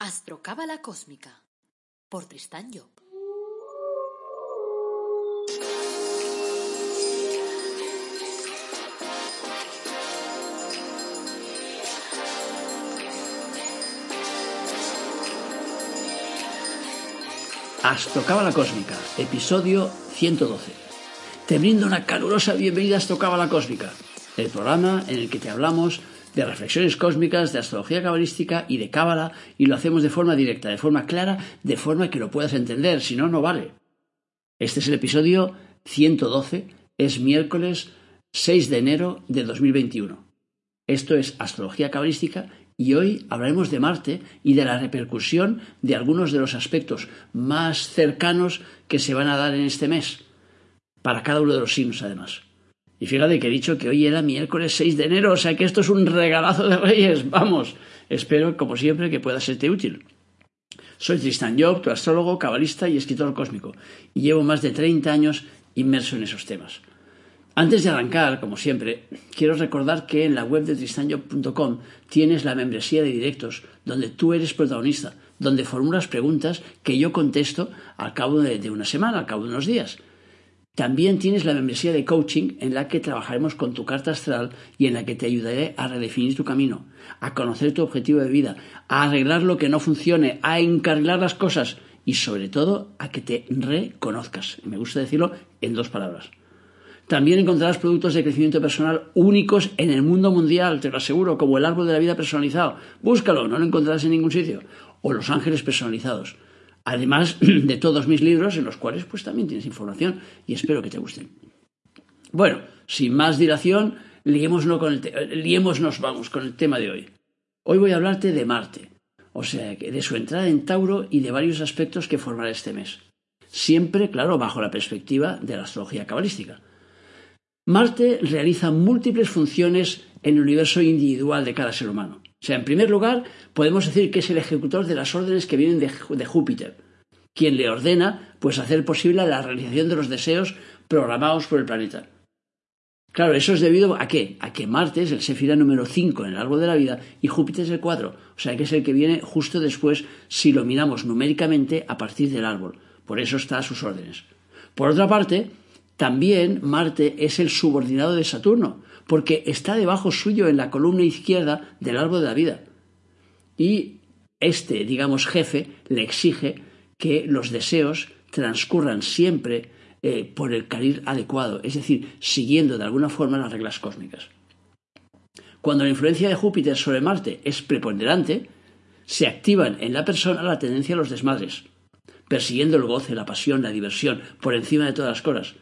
Astrocábala Cósmica por Tristán Job. Astrocábala Cósmica, episodio 112. Te brindo una calurosa bienvenida a Astrocábala Cósmica, el programa en el que te hablamos de reflexiones cósmicas, de astrología cabalística y de cábala, y lo hacemos de forma directa, de forma clara, de forma que lo puedas entender, si no, no vale. Este es el episodio 112, es miércoles 6 de enero de 2021. Esto es astrología cabalística y hoy hablaremos de Marte y de la repercusión de algunos de los aspectos más cercanos que se van a dar en este mes, para cada uno de los signos además. Y fíjate que he dicho que hoy era miércoles 6 de enero, o sea que esto es un regalazo de Reyes. Vamos, espero, como siempre, que pueda serte útil. Soy Tristan Job, tu astrólogo, cabalista y escritor cósmico, y llevo más de 30 años inmerso en esos temas. Antes de arrancar, como siempre, quiero recordar que en la web de tristanjob.com tienes la membresía de directos, donde tú eres protagonista, donde formulas preguntas que yo contesto al cabo de, de una semana, al cabo de unos días. También tienes la membresía de coaching en la que trabajaremos con tu carta astral y en la que te ayudaré a redefinir tu camino, a conocer tu objetivo de vida, a arreglar lo que no funcione, a encarrilar las cosas y sobre todo a que te reconozcas. Me gusta decirlo en dos palabras. También encontrarás productos de crecimiento personal únicos en el mundo mundial, te lo aseguro, como el árbol de la vida personalizado. Búscalo, no lo encontrarás en ningún sitio. O los ángeles personalizados además de todos mis libros en los cuales pues también tienes información y espero que te gusten. Bueno, sin más dilación, liémonos, con el liémonos vamos con el tema de hoy. Hoy voy a hablarte de Marte, o sea, de su entrada en Tauro y de varios aspectos que formará este mes. Siempre, claro, bajo la perspectiva de la astrología cabalística. Marte realiza múltiples funciones en el universo individual de cada ser humano. O sea, en primer lugar, podemos decir que es el ejecutor de las órdenes que vienen de, Júpiter, quien le ordena pues hacer posible la realización de los deseos programados por el planeta. Claro, eso es debido a qué? A que Marte es el Sefira número 5 en el árbol de la vida y Júpiter es el 4, o sea que es el que viene justo después si lo miramos numéricamente a partir del árbol. Por eso está a sus órdenes. Por otra parte, también Marte es el subordinado de Saturno, porque está debajo suyo en la columna izquierda del árbol de la vida. Y este, digamos, jefe le exige que los deseos transcurran siempre eh, por el carril adecuado, es decir, siguiendo de alguna forma las reglas cósmicas. Cuando la influencia de Júpiter sobre Marte es preponderante, se activan en la persona la tendencia a los desmadres, persiguiendo el goce, la pasión, la diversión, por encima de todas las cosas,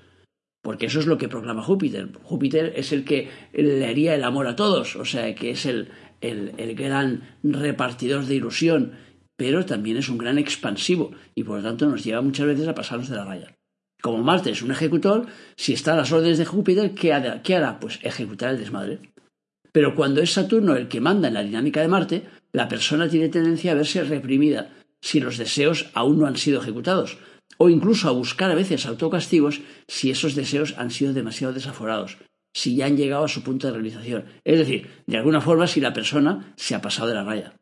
porque eso es lo que proclama Júpiter. Júpiter es el que le haría el amor a todos, o sea, que es el, el, gran repartidor de ilusión, pero también es un gran expansivo y por lo tanto nos lleva muchas veces a pasarnos de la raya. Como Marte es un ejecutor, si está a las órdenes de Júpiter. ¿qué hará? Pues ejecutar el desmadre. Pero cuando es Saturno el que manda en la dinámica de Marte, la persona tiene tendencia a verse reprimida si los deseos aún no han sido ejecutados, o incluso a buscar a veces autocastigos si esos deseos han sido demasiado desaforados, si ya han llegado a su punto de realización. Es decir, de alguna forma si la persona se ha pasado de la raya.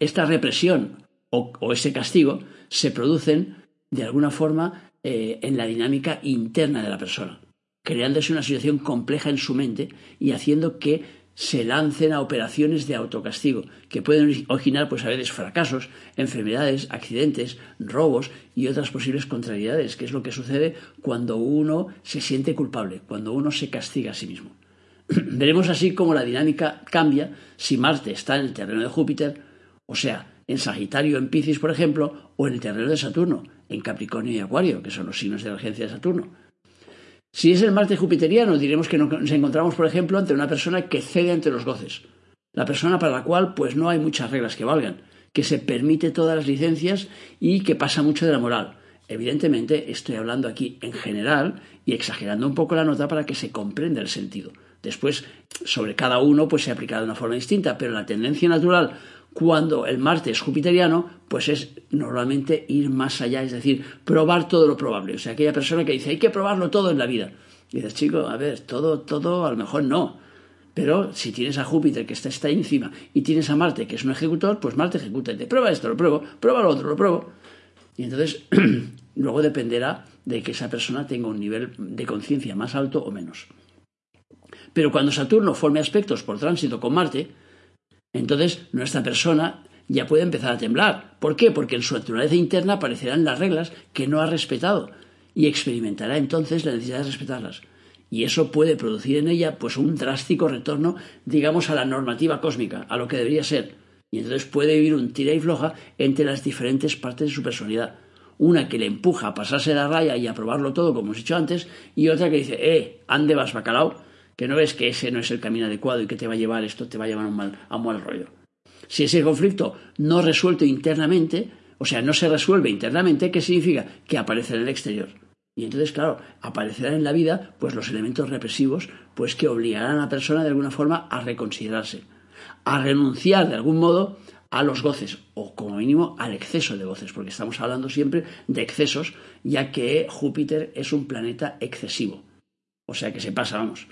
Esta represión o, ese castigo se producen de alguna forma eh, en la dinámica interna de la persona, creándose una situación compleja en su mente y haciendo que se lancen a operaciones de autocastigo que pueden originar pues a veces fracasos, enfermedades, accidentes, robos y otras posibles contrariedades, que es lo que sucede cuando uno se siente culpable, cuando uno se castiga a sí mismo. Veremos así cómo la dinámica cambia si Marte está en el terreno de Júpiter, o sea, en Sagitario, en Piscis, por ejemplo, o en el terreno de Saturno, en Capricornio y Acuario, que son los signos de la agencia de Saturno. Si es el Marte jupiteriano, diremos que nos encontramos, por ejemplo, ante una persona que cede ante los goces. La persona para la cual pues no hay muchas reglas que valgan, que se permite todas las licencias y que pasa mucho de la moral. Evidentemente estoy hablando aquí en general y exagerando un poco la nota para que se comprenda el sentido. Después, sobre cada uno, pues se aplica de una forma distinta, pero la tendencia natural cuando el Marte es jupiteriano, pues es normalmente ir más allá, es decir, probar todo lo probable. O sea, aquella persona que dice, hay que probarlo todo en la vida. Y dices, chico, a ver, todo, todo, a lo mejor no. Pero si tienes a Júpiter que está, está encima y tienes a Marte que es un ejecutor, pues Marte ejecuta y te prueba esto, lo pruebo, prueba lo otro, lo pruebo. Y entonces luego dependerá de que esa persona tenga un nivel de conciencia más alto o menos. Pero cuando Saturno forme aspectos por tránsito con Marte, entonces nuestra persona ya puede empezar a temblar. ¿Por qué? Porque en su naturaleza interna aparecerán las reglas que no ha respetado y experimentará entonces la necesidad de respetarlas. Y eso puede producir en ella pues un drástico retorno, digamos, a la normativa cósmica, a lo que debería ser. Y entonces puede vivir un tira y floja entre las diferentes partes de su personalidad. Una que le empuja a pasarse la raya y a probarlo todo, como hemos dicho antes, y otra que dice, eh, ande vas bacalao, que no ves que ese no es el camino adecuado y que te va a llevar esto, te va a llevar a un mal, a un mal rollo. Si ese conflicto no resuelto internamente, o sea, no se resuelve internamente, ¿qué significa? Que aparece en el exterior. Y entonces, claro, aparecerán en la vida pues los elementos represivos pues que obligarán a la persona de alguna forma a reconsiderarse, a renunciar de algún modo a los goces, o como mínimo al exceso de goces, porque estamos hablando siempre de excesos, ya que Júpiter es un planeta excesivo. O sea que se pasa, vamos.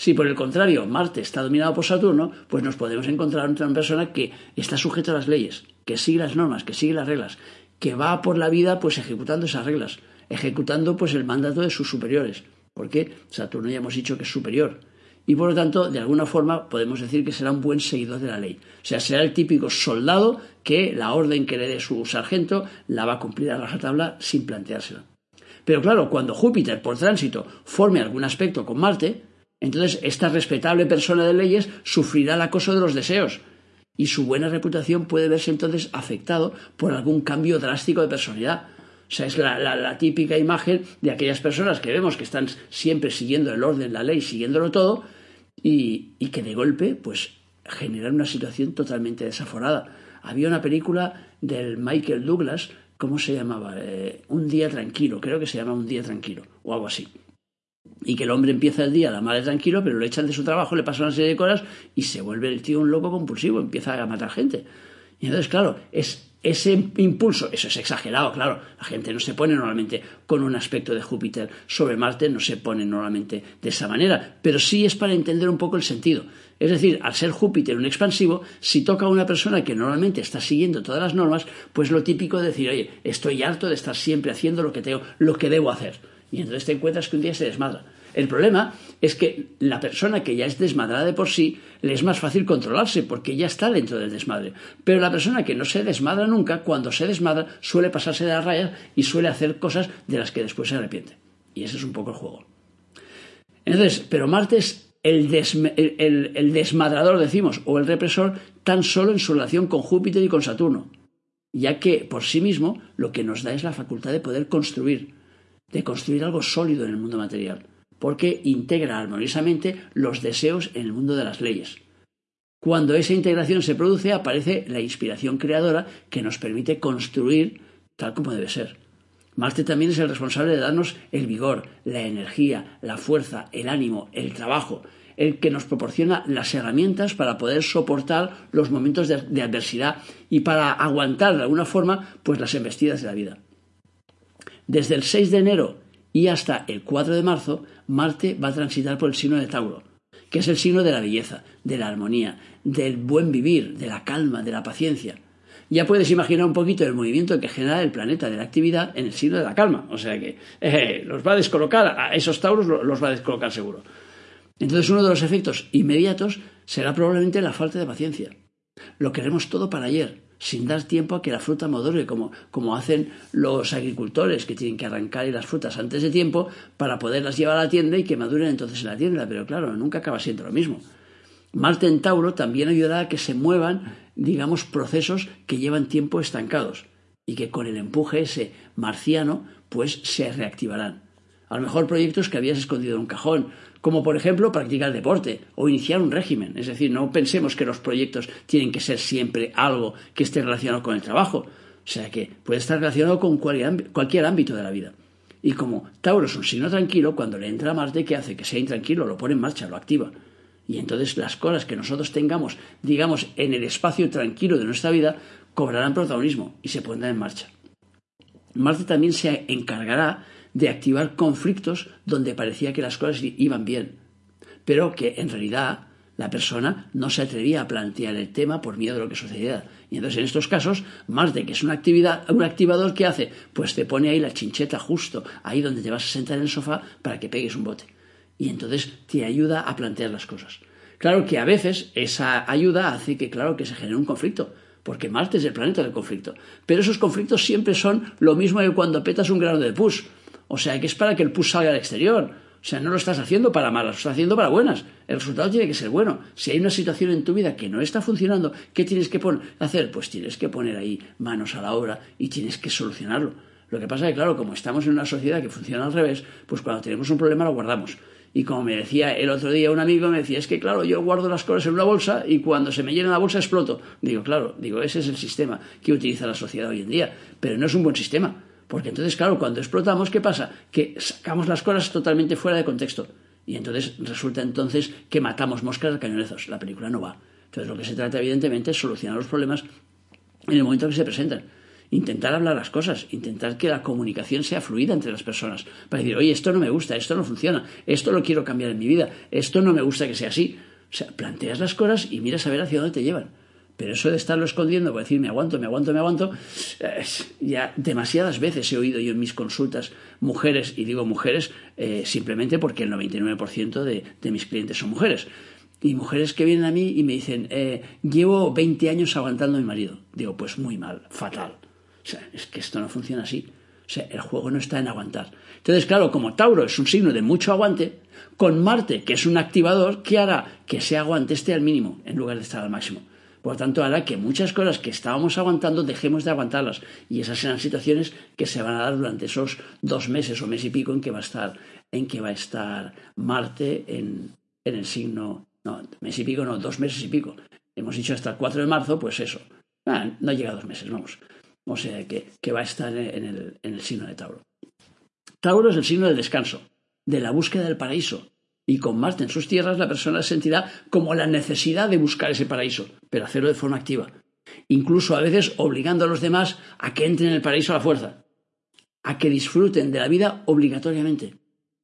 Si por el contrario Marte está dominado por Saturno, pues nos podemos encontrar ante una persona que está sujeta a las leyes, que sigue las normas, que sigue las reglas, que va por la vida pues ejecutando esas reglas, ejecutando pues el mandato de sus superiores, porque Saturno ya hemos dicho que es superior. Y por lo tanto, de alguna forma, podemos decir que será un buen seguidor de la ley. O sea, será el típico soldado que la orden que le dé su sargento la va a cumplir a rajatabla sin planteársela. Pero claro, cuando Júpiter por tránsito forme algún aspecto con Marte, entonces esta respetable persona de leyes sufrirá el acoso de los deseos y su buena reputación puede verse entonces afectado por algún cambio drástico de personalidad. O sea, es la, típica imagen de aquellas personas que vemos que están siempre siguiendo el orden, la ley, siguiéndolo todo, y, que de golpe, pues, generan una situación totalmente desaforada. Había una película del Michael Douglas, ¿cómo se llamaba? Eh, un día tranquilo, creo que se llama Un día tranquilo, o algo así. Y que el hombre empieza el día la madre tranquilo, pero lo echan de su trabajo, le pasan una serie de cosas y se vuelve el tío un loco compulsivo, empieza a matar gente. Y entonces, claro, es ese impulso, eso es exagerado, claro, la gente no se pone normalmente con un aspecto de Júpiter sobre Marte, no se pone normalmente de esa manera, pero sí es para entender un poco el sentido. Es decir, al ser Júpiter un expansivo, si toca a una persona que normalmente está siguiendo todas las normas, pues lo típico es decir, oye, estoy harto de estar siempre haciendo lo que tengo, lo que debo hacer. Y entonces te encuentras que un día se desmadra. El problema es que la persona que ya es desmadrada de por sí le es más fácil controlarse porque ya está dentro del desmadre. Pero la persona que no se desmadra nunca, cuando se desmadra, suele pasarse de las rayas y suele hacer cosas de las que después se arrepiente. Y ese es un poco el juego. Entonces, pero Marte es el, el desmadrador, decimos, o el represor, tan solo en su relación con Júpiter y con Saturno, ya que por sí mismo lo que nos da es la facultad de poder construir, de construir algo sólido en el mundo material porque integra armoniosamente los deseos en el mundo de las leyes. Cuando esa integración se produce, aparece la inspiración creadora que nos permite construir tal como debe ser. Marte también es el responsable de darnos el vigor, la energía, la fuerza, el ánimo, el trabajo, el que nos proporciona las herramientas para poder soportar los momentos de, adversidad y para aguantar de alguna forma pues las embestidas de la vida. Desde el 6 de enero y hasta el 4 de marzo, Marte va a transitar por el signo de Tauro, que es el signo de la belleza, de la armonía, del buen vivir, de la calma, de la paciencia. Ya puedes imaginar un poquito el movimiento que genera el planeta de la actividad en el signo de la calma. O sea que eh, los va a descolocar, a esos Tauros los va a descolocar seguro. Entonces uno de los efectos inmediatos será probablemente la falta de paciencia. Lo queremos todo para ayer sin dar tiempo a que la fruta madure, como, como hacen los agricultores que tienen que arrancar las frutas antes de tiempo para poderlas llevar a la tienda y que maduren entonces en la tienda. Pero claro, nunca acaba siendo lo mismo. Marte en Tauro también ayudará a que se muevan, digamos, procesos que llevan tiempo estancados y que con el empuje ese marciano, pues se reactivarán. A lo mejor proyectos que habías escondido en un cajón, como por ejemplo practicar deporte o iniciar un régimen. Es decir, no pensemos que los proyectos tienen que ser siempre algo que esté relacionado con el trabajo. O sea que puede estar relacionado con cualquier ámbito de la vida. Y como Tauro es un signo tranquilo, cuando le entra Marte, ¿qué hace? Que sea intranquilo, lo pone en marcha, lo activa. Y entonces las cosas que nosotros tengamos, digamos, en el espacio tranquilo de nuestra vida, cobrarán protagonismo y se pondrán en marcha. Marte también se encargará de activar conflictos donde parecía que las cosas iban bien, pero que en realidad la persona no se atrevía a plantear el tema por miedo de lo que sucediera. Y entonces en estos casos, Marte, que es una actividad, un activador, ¿qué hace? Pues te pone ahí la chincheta justo, ahí donde te vas a sentar en el sofá para que pegues un bote. Y entonces te ayuda a plantear las cosas. Claro que a veces esa ayuda hace que, claro, que se genere un conflicto, porque Marte es el planeta del conflicto. Pero esos conflictos siempre son lo mismo que cuando petas un grano de pus. O sea, que es para que el pus salga al exterior. O sea, no lo estás haciendo para malas, lo estás haciendo para buenas. El resultado tiene que ser bueno. Si hay una situación en tu vida que no está funcionando, ¿qué tienes que hacer? Pues tienes que poner ahí manos a la obra y tienes que solucionarlo. Lo que pasa es que, claro, como estamos en una sociedad que funciona al revés, pues cuando tenemos un problema lo guardamos. Y como me decía el otro día un amigo, me decía, es que claro, yo guardo las cosas en una bolsa y cuando se me llena la bolsa exploto. Digo, claro, digo, ese es el sistema que utiliza la sociedad hoy en día, pero no es un buen sistema. Porque entonces, claro, cuando explotamos, ¿qué pasa? Que sacamos las cosas totalmente fuera de contexto. Y entonces resulta entonces que matamos moscas a cañonezos. La película no va. Entonces lo que se trata, evidentemente, es solucionar los problemas en el momento que se presentan. Intentar hablar las cosas, intentar que la comunicación sea fluida entre las personas. Para decir, oye, esto no me gusta, esto no funciona, esto lo quiero cambiar en mi vida, esto no me gusta que sea así. O sea, planteas las cosas y miras a ver hacia dónde te llevan. Pero eso de estarlo escondiendo, por decir me aguanto, me aguanto, me aguanto, ya demasiadas veces he oído yo en mis consultas mujeres, y digo mujeres eh, simplemente porque el 99% de, de, mis clientes son mujeres. Y mujeres que vienen a mí y me dicen, eh, llevo 20 años aguantando a mi marido. Digo, pues muy mal, fatal. O sea, es que esto no funciona así. O sea, el juego no está en aguantar. Entonces, claro, como Tauro es un signo de mucho aguante, con Marte, que es un activador, ¿qué hará? Que ese aguante esté al mínimo en lugar de estar al máximo. Por tanto, hará que muchas cosas que estábamos aguantando dejemos de aguantarlas. Y esas serán situaciones que se van a dar durante esos dos meses o mes y pico en que va a estar, en que va a estar Marte en, el signo. No, mes y pico, no, dos meses y pico. Hemos dicho hasta el 4 de marzo, pues eso. Ah, no llega a dos meses, vamos. O sea que, que va a estar en el, en el signo de Tauro. Tauro es el signo del descanso, de la búsqueda del paraíso, y con Marte en sus tierras la persona sentirá como la necesidad de buscar ese paraíso, pero hacerlo de forma activa. Incluso a veces obligando a los demás a que entren en el paraíso a la fuerza, a que disfruten de la vida obligatoriamente,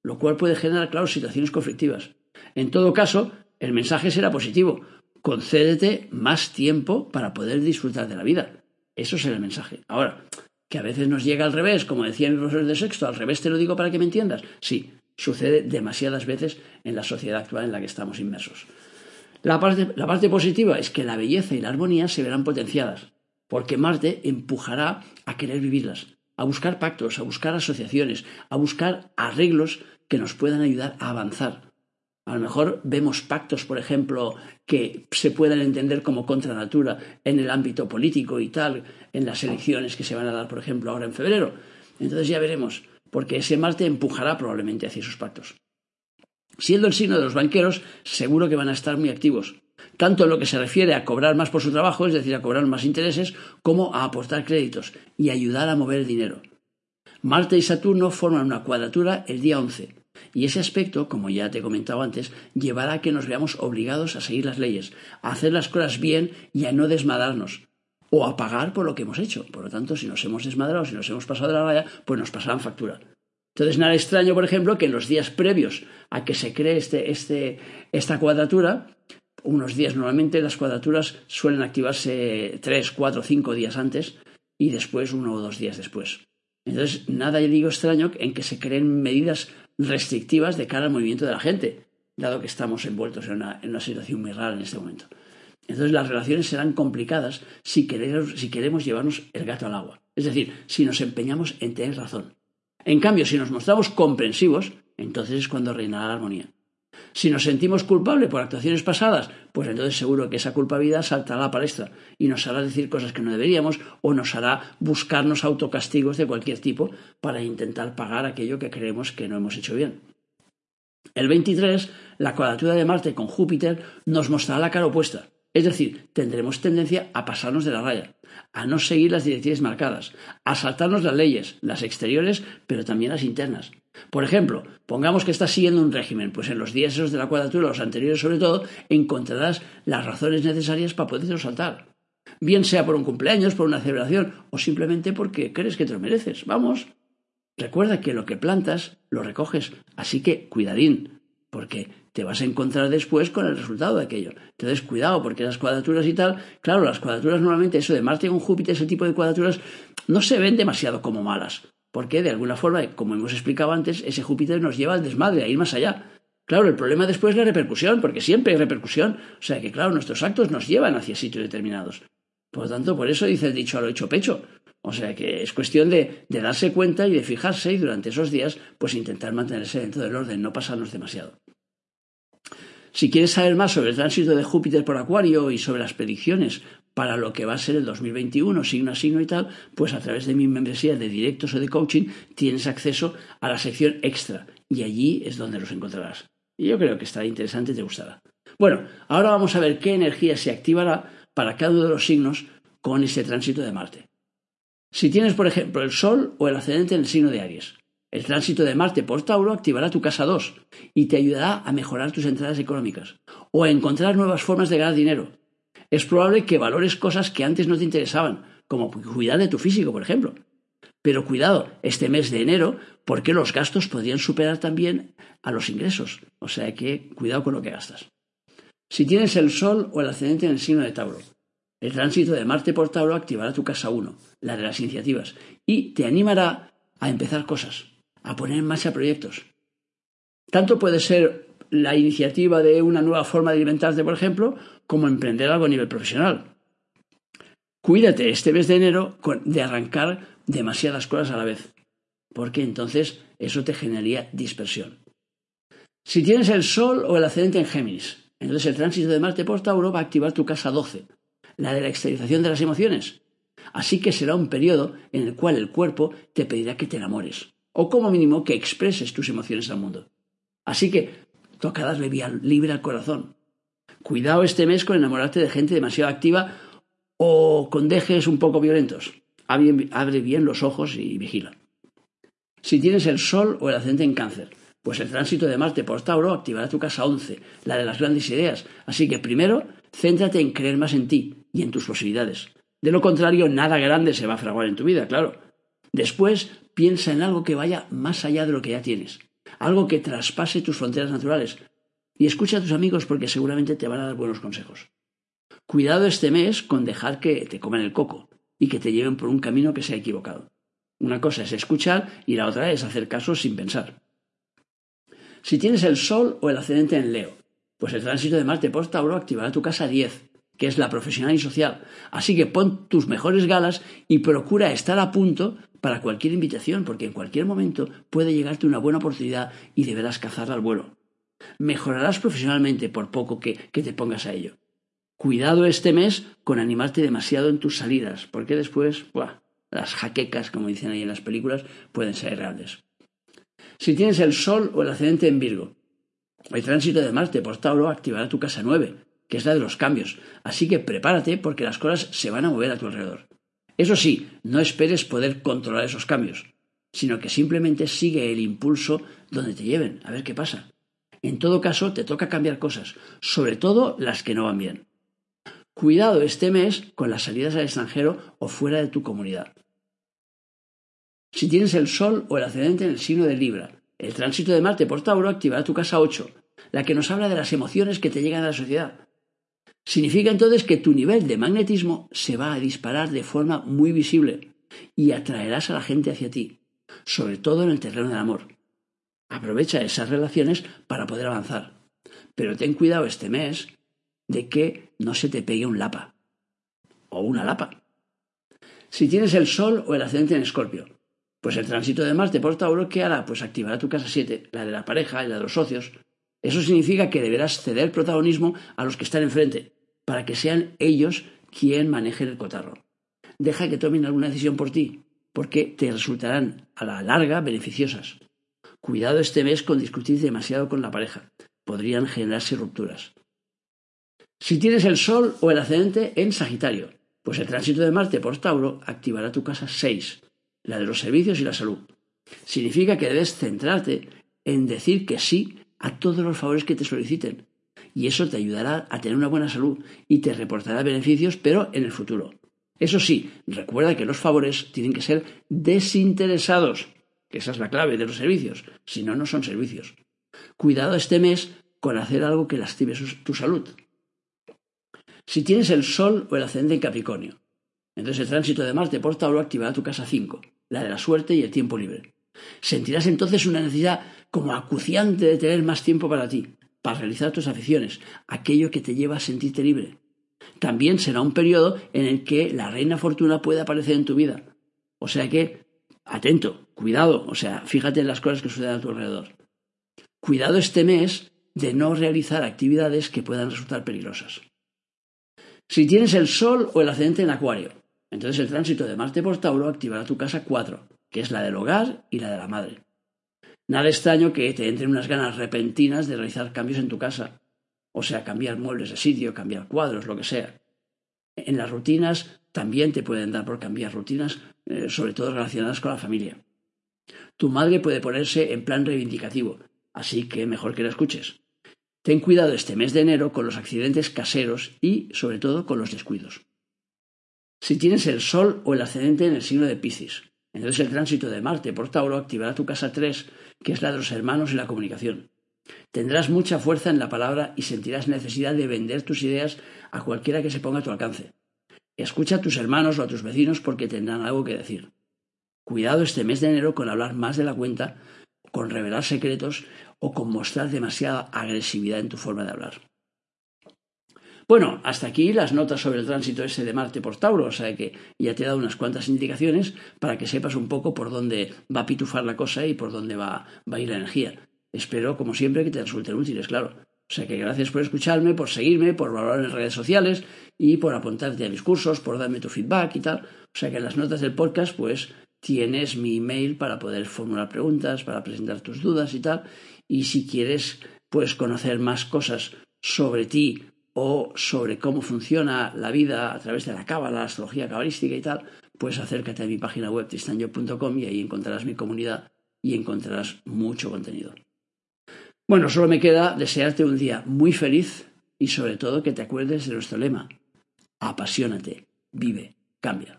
lo cual puede generar, claro, situaciones conflictivas. En todo caso, el mensaje será positivo. Concédete más tiempo para poder disfrutar de la vida. Eso será el mensaje. Ahora, que a veces nos llega al revés, como decía mi profesor de sexto, al revés te lo digo para que me entiendas. Sí, sucede demasiadas veces en la sociedad actual en la que estamos inmersos. La parte, positiva es que la belleza y la armonía se verán potenciadas, porque Marte empujará a querer vivirlas, a buscar pactos, a buscar asociaciones, a buscar arreglos que nos puedan ayudar a avanzar. A lo mejor vemos pactos, por ejemplo, que se puedan entender como contra natura en el ámbito político y tal, en las elecciones que se van a dar, por ejemplo, ahora en febrero. Entonces ya veremos porque ese Marte empujará probablemente hacia esos pactos. Siendo el signo de los banqueros, seguro que van a estar muy activos, tanto en lo que se refiere a cobrar más por su trabajo, es decir, a cobrar más intereses, como a aportar créditos y ayudar a mover el dinero. Marte y Saturno forman una cuadratura el día 11, y ese aspecto, como ya te he comentado antes, llevará a que nos veamos obligados a seguir las leyes, a hacer las cosas bien y a no desmadarnos, o a pagar por lo que hemos hecho. Por lo tanto, si nos hemos desmadrado, si nos hemos pasado de la raya, pues nos pasarán factura. Entonces, nada extraño, por ejemplo, que en los días previos a que se cree este, este, esta cuadratura, unos días normalmente las cuadraturas suelen activarse tres, cuatro, cinco días antes y después uno o dos días después. Entonces, nada digo extraño en que se creen medidas restrictivas de cara al movimiento de la gente, dado que estamos envueltos en una situación muy rara en este momento. Entonces las relaciones serán complicadas si queremos, llevarnos el gato al agua. Es decir, si nos empeñamos en tener razón. En cambio, si nos mostramos comprensivos, entonces es cuando reinará la armonía. Si nos sentimos culpables por actuaciones pasadas, pues entonces seguro que esa culpabilidad saltará a la palestra y nos hará decir cosas que no deberíamos o nos hará buscarnos autocastigos de cualquier tipo para intentar pagar aquello que creemos que no hemos hecho bien. El 23, la cuadratura de Marte con Júpiter nos mostrará la cara opuesta, es decir, tendremos tendencia a pasarnos de la raya, a no seguir las directrices marcadas, a saltarnos las leyes, las exteriores, pero también las internas. Por ejemplo, pongamos que estás siguiendo un régimen, pues en los días esos de la cuadratura, los anteriores sobre todo, encontrarás las razones necesarias para poderlo saltar. Bien sea por un cumpleaños, por una celebración o simplemente porque crees que te lo mereces. Vamos. Recuerda que lo que plantas lo recoges, así que cuidadín, porque te vas a encontrar después con el resultado de aquello. Entonces, cuidado, porque las cuadraturas y tal, claro, las cuadraturas normalmente, eso de Marte con Júpiter, ese tipo de cuadraturas, no se ven demasiado como malas. Porque, de alguna forma, como hemos explicado antes, ese Júpiter nos lleva al desmadre, a ir más allá. Claro, el problema después es la repercusión, porque siempre hay repercusión. O sea que, claro, nuestros actos nos llevan hacia sitios determinados. Por lo tanto, por eso dice el dicho a lo hecho pecho. O sea que es cuestión de, de, darse cuenta y de fijarse y durante esos días, pues intentar mantenerse dentro del orden, no pasarnos demasiado. Si quieres saber más sobre el tránsito de Júpiter por Acuario y sobre las predicciones para lo que va a ser el 2021, signo a signo y tal, pues a través de mi membresía de directos o de coaching tienes acceso a la sección extra y allí es donde los encontrarás. Y yo creo que estará interesante y te gustará. Bueno, ahora vamos a ver qué energía se activará para cada uno de los signos con ese tránsito de Marte. Si tienes, por ejemplo, el Sol o el ascendente en el signo de Aries, el tránsito de Marte por Tauro activará tu casa 2 y te ayudará a mejorar tus entradas económicas o a encontrar nuevas formas de ganar dinero. Es probable que valores cosas que antes no te interesaban, como cuidar de tu físico, por ejemplo. Pero cuidado, este mes de enero, porque los gastos podrían superar también a los ingresos. O sea que cuidado con lo que gastas. Si tienes el Sol o el ascendente en el signo de Tauro, el tránsito de Marte por Tauro activará tu casa 1, la de las iniciativas, y te animará a empezar cosas, a poner en marcha proyectos. Tanto puede ser la iniciativa de una nueva forma de alimentarte, por ejemplo, como emprender algo a nivel profesional. Cuídate este mes de enero de arrancar demasiadas cosas a la vez, porque entonces eso te generaría dispersión. Si tienes el Sol o el ascendente en Géminis, entonces el tránsito de Marte por Tauro va a activar tu casa 12, la de la exteriorización de las emociones. Así que será un periodo en el cual el cuerpo te pedirá que te enamores, o como mínimo que expreses tus emociones al mundo. Así que toca darle vía libre al corazón. Cuidado este mes con enamorarte de gente demasiado activa o con dejes un poco violentos. Abre bien los ojos y vigila. Si tienes el Sol o el ascendente en cáncer, pues el tránsito de Marte por Tauro activará tu casa 11, la de las grandes ideas. Así que primero, céntrate en creer más en ti y en tus posibilidades. De lo contrario, nada grande se va a fraguar en tu vida, claro. Después, piensa en algo que vaya más allá de lo que ya tienes algo que traspase tus fronteras naturales. Y escucha a tus amigos porque seguramente te van a dar buenos consejos. Cuidado este mes con dejar que te coman el coco y que te lleven por un camino que sea equivocado. Una cosa es escuchar y la otra es hacer caso sin pensar. Si tienes el Sol o el ascendente en Leo, pues el tránsito de Marte por Tauro activará tu casa 10, que es la profesional y social. Así que pon tus mejores galas y procura estar a punto para cualquier invitación, porque en cualquier momento puede llegarte una buena oportunidad y deberás cazarla al vuelo. Mejorarás profesionalmente por poco que, te pongas a ello. Cuidado este mes con animarte demasiado en tus salidas, porque después, las jaquecas, como dicen ahí en las películas, pueden ser reales. Si tienes el Sol o el ascendente en Virgo, el tránsito de Marte por Tauro activará tu casa 9, que es la de los cambios, así que prepárate porque las cosas se van a mover a tu alrededor. Eso sí, no esperes poder controlar esos cambios, sino que simplemente sigue el impulso donde te lleven, a ver qué pasa. En todo caso, te toca cambiar cosas, sobre todo las que no van bien. Cuidado este mes con las salidas al extranjero o fuera de tu comunidad. Si tienes el Sol o el ascendente en el signo de Libra, el tránsito de Marte por Tauro activará tu casa 8, la que nos habla de las emociones que te llegan a la sociedad. Significa entonces que tu nivel de magnetismo se va a disparar de forma muy visible y atraerás a la gente hacia ti, sobre todo en el terreno del amor. Aprovecha esas relaciones para poder avanzar. Pero ten cuidado este mes de que no se te pegue un lapa o una lapa. Si tienes el Sol o el ascendente en Escorpio, pues el tránsito de Marte por Tauro, ¿qué hará? Pues activará tu casa 7, la de la pareja y la de los socios. Eso significa que deberás ceder protagonismo a los que están enfrente, para que sean ellos quien manejen el cotarro. Deja que tomen alguna decisión por ti, porque te resultarán a la larga beneficiosas. Cuidado este mes con discutir demasiado con la pareja. Podrían generarse rupturas. Si tienes el Sol o el ascendente en Sagitario, pues el tránsito de Marte por Tauro activará tu casa 6, la de los servicios y la salud. Significa que debes centrarte en decir que sí a todos los favores que te soliciten, y eso te ayudará a tener una buena salud y te reportará beneficios, pero en el futuro. Eso sí, recuerda que los favores tienen que ser desinteresados, que esa es la clave de los servicios, si no, no son servicios. Cuidado este mes con hacer algo que lastime tu salud. Si tienes el Sol o el ascendente en Capricornio, entonces el tránsito de Marte por Tauro activará tu casa 5, la de la suerte y el tiempo libre. Sentirás entonces una necesidad como acuciante de tener más tiempo para ti, para realizar tus aficiones, aquello que te lleva a sentirte libre. También será un periodo en el que la reina fortuna puede aparecer en tu vida. O sea que, atento, cuidado, o sea, fíjate en las cosas que suceden a tu alrededor. Cuidado este mes de no realizar actividades que puedan resultar peligrosas. Si tienes el Sol o el ascendente en Acuario, entonces el tránsito de Marte por Tauro activará tu casa 4, que es la del hogar y la de la madre. Nada extraño que te entren unas ganas repentinas de realizar cambios en tu casa, o sea, cambiar muebles de sitio, cambiar cuadros, lo que sea. En las rutinas también te pueden dar por cambiar rutinas, eh, sobre todo relacionadas con la familia. Tu madre puede ponerse en plan reivindicativo, así que mejor que la escuches. Ten cuidado este mes de enero con los accidentes caseros y, sobre todo, con los descuidos. Si tienes el Sol o el ascendente en el signo de Piscis, entonces el tránsito de Marte por Tauro activará tu casa 3, que es la de los hermanos y la comunicación. Tendrás mucha fuerza en la palabra y sentirás necesidad de vender tus ideas a cualquiera que se ponga a tu alcance. Escucha a tus hermanos o a tus vecinos porque tendrán algo que decir. Cuidado este mes de enero con hablar más de la cuenta, con revelar secretos o con mostrar demasiada agresividad en tu forma de hablar. Bueno, hasta aquí las notas sobre el tránsito ese de Marte por Tauro, o sea que ya te he dado unas cuantas indicaciones para que sepas un poco por dónde va a pitufar la cosa y por dónde va, a ir la energía. Espero, como siempre, que te resulten útiles, claro. O sea que gracias por escucharme, por seguirme, por valorar en redes sociales y por apuntarte a mis cursos, por darme tu feedback y tal. O sea que en las notas del podcast, pues tienes mi email para poder formular preguntas, para presentar tus dudas y tal. Y si quieres, pues conocer más cosas sobre ti o sobre cómo funciona la vida a través de la cábala, la astrología cabalística y tal, pues acércate a mi página web tristanyo.com y ahí encontrarás mi comunidad y encontrarás mucho contenido. Bueno, solo me queda desearte un día muy feliz y sobre todo que te acuerdes de nuestro lema. Apasionate, vive, cambia.